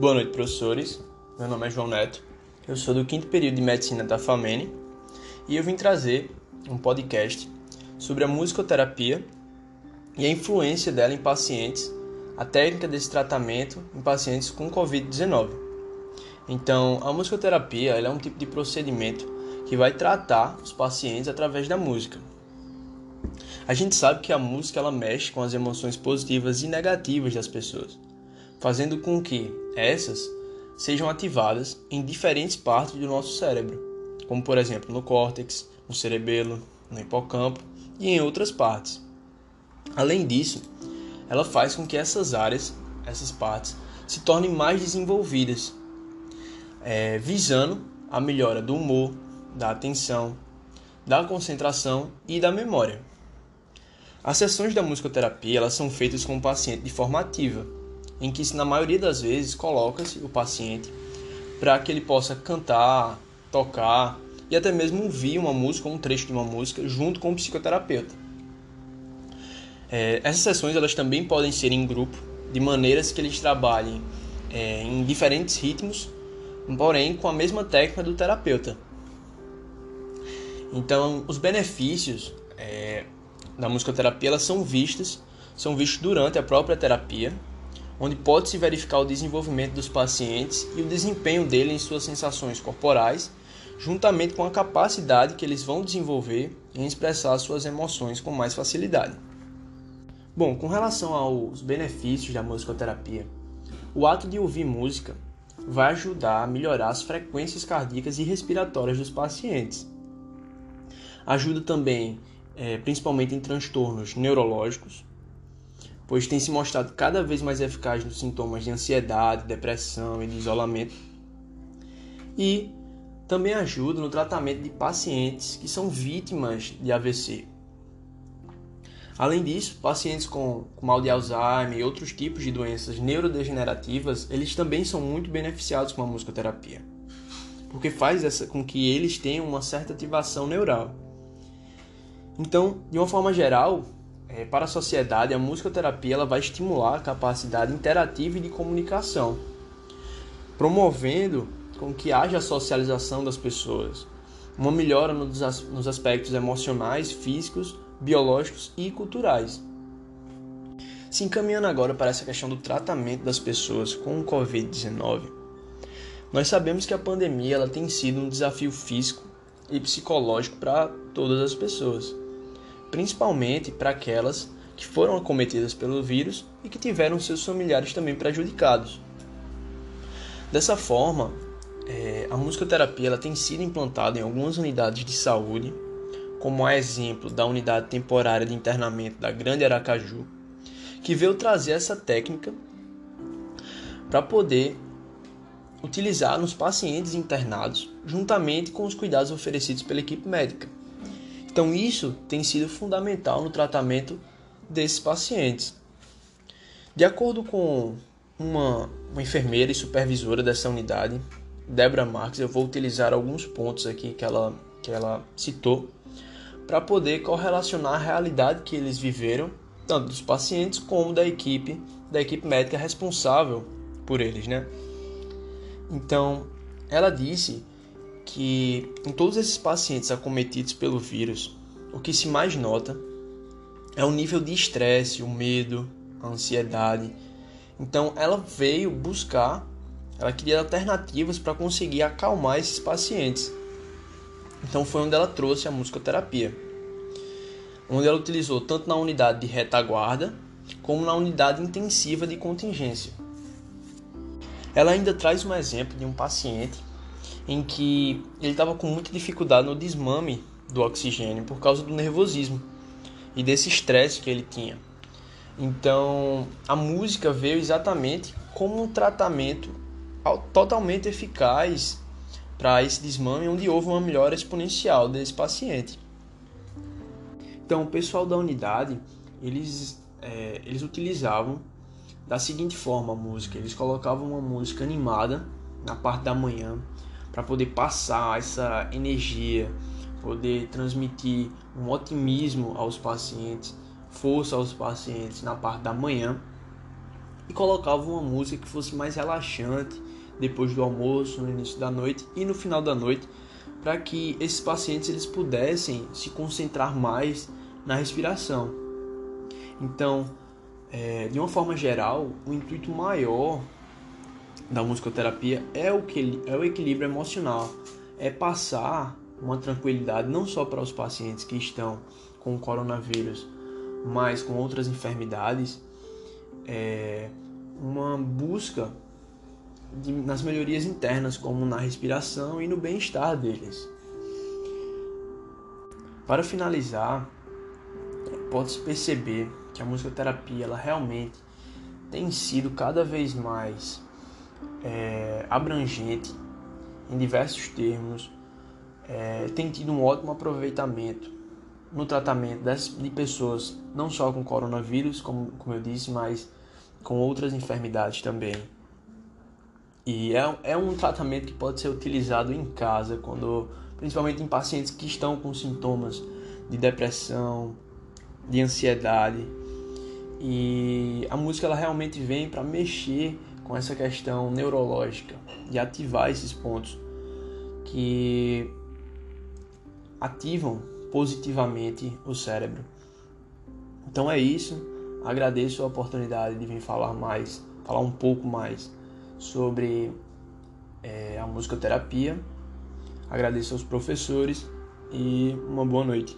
Boa noite, professores. Meu nome é João Neto. Eu sou do quinto período de medicina da FAMENE e eu vim trazer um podcast sobre a musicoterapia e a influência dela em pacientes, a técnica desse tratamento em pacientes com Covid-19. Então, a musicoterapia é um tipo de procedimento que vai tratar os pacientes através da música. A gente sabe que a música ela mexe com as emoções positivas e negativas das pessoas, fazendo com que essas sejam ativadas em diferentes partes do nosso cérebro, como por exemplo no córtex, no cerebelo, no hipocampo e em outras partes. Além disso, ela faz com que essas áreas, essas partes, se tornem mais desenvolvidas, é, visando a melhora do humor, da atenção, da concentração e da memória. As sessões da musicoterapia elas são feitas com o paciente de forma ativa, em que na maioria das vezes coloca-se o paciente para que ele possa cantar, tocar e até mesmo ouvir uma música um trecho de uma música junto com o psicoterapeuta. É, essas sessões elas também podem ser em grupo, de maneiras que eles trabalhem é, em diferentes ritmos, porém com a mesma técnica do terapeuta. Então, os benefícios é, da musicoterapia elas são vistas, são vistos durante a própria terapia, onde pode-se verificar o desenvolvimento dos pacientes e o desempenho dele em suas sensações corporais, juntamente com a capacidade que eles vão desenvolver em expressar suas emoções com mais facilidade. Bom, com relação aos benefícios da musicoterapia, o ato de ouvir música vai ajudar a melhorar as frequências cardíacas e respiratórias dos pacientes. Ajuda também é, principalmente em transtornos neurológicos, pois tem se mostrado cada vez mais eficaz nos sintomas de ansiedade, depressão e de isolamento. E também ajuda no tratamento de pacientes que são vítimas de AVC. Além disso, pacientes com, com mal de Alzheimer e outros tipos de doenças neurodegenerativas, eles também são muito beneficiados com a musicoterapia, porque faz essa, com que eles tenham uma certa ativação neural. Então, de uma forma geral, é, para a sociedade, a musicoterapia ela vai estimular a capacidade interativa e de comunicação, promovendo com que haja a socialização das pessoas, uma melhora nos aspectos emocionais, físicos, biológicos e culturais. Se encaminhando agora para essa questão do tratamento das pessoas com o Covid-19, nós sabemos que a pandemia ela tem sido um desafio físico e psicológico para todas as pessoas principalmente para aquelas que foram acometidas pelo vírus e que tiveram seus familiares também prejudicados. Dessa forma, é, a musicoterapia ela tem sido implantada em algumas unidades de saúde, como a exemplo da unidade temporária de internamento da Grande Aracaju, que veio trazer essa técnica para poder utilizar nos pacientes internados, juntamente com os cuidados oferecidos pela equipe médica. Então, isso tem sido fundamental no tratamento desses pacientes. De acordo com uma, uma enfermeira e supervisora dessa unidade, Debra Marques, eu vou utilizar alguns pontos aqui que ela, que ela citou para poder correlacionar a realidade que eles viveram, tanto dos pacientes como da equipe, da equipe médica responsável por eles, né? Então, ela disse que em todos esses pacientes acometidos pelo vírus, o que se mais nota é o nível de estresse, o medo, a ansiedade. Então ela veio buscar, ela queria alternativas para conseguir acalmar esses pacientes. Então foi onde ela trouxe a musicoterapia, onde ela utilizou tanto na unidade de retaguarda como na unidade intensiva de contingência. Ela ainda traz um exemplo de um paciente em que ele estava com muita dificuldade no desmame do oxigênio por causa do nervosismo e desse estresse que ele tinha. Então, a música veio exatamente como um tratamento totalmente eficaz para esse desmame, onde houve uma melhora exponencial desse paciente. Então, o pessoal da unidade, eles, é, eles utilizavam da seguinte forma a música: eles colocavam uma música animada na parte da manhã, para poder passar essa energia, poder transmitir um otimismo aos pacientes, força aos pacientes na parte da manhã. e colocava uma música que fosse mais relaxante depois do almoço, no início da noite e no final da noite, para que esses pacientes eles pudessem se concentrar mais na respiração. Então, é, de uma forma geral, o intuito maior da musicoterapia é o, que, é o equilíbrio emocional, é passar uma tranquilidade não só para os pacientes que estão com o coronavírus, mas com outras enfermidades, é uma busca de, nas melhorias internas, como na respiração e no bem-estar deles. Para finalizar, pode-se perceber que a musicoterapia ela realmente tem sido cada vez mais é, abrangente em diversos termos, é, tem tido um ótimo aproveitamento no tratamento das, de pessoas não só com coronavírus, como, como eu disse, mas com outras enfermidades também. E é, é um tratamento que pode ser utilizado em casa, quando, principalmente em pacientes que estão com sintomas de depressão, de ansiedade. E a música ela realmente vem para mexer com essa questão neurológica e ativar esses pontos que ativam positivamente o cérebro. Então é isso. Agradeço a oportunidade de vir falar mais, falar um pouco mais sobre é, a musicoterapia. Agradeço aos professores e uma boa noite.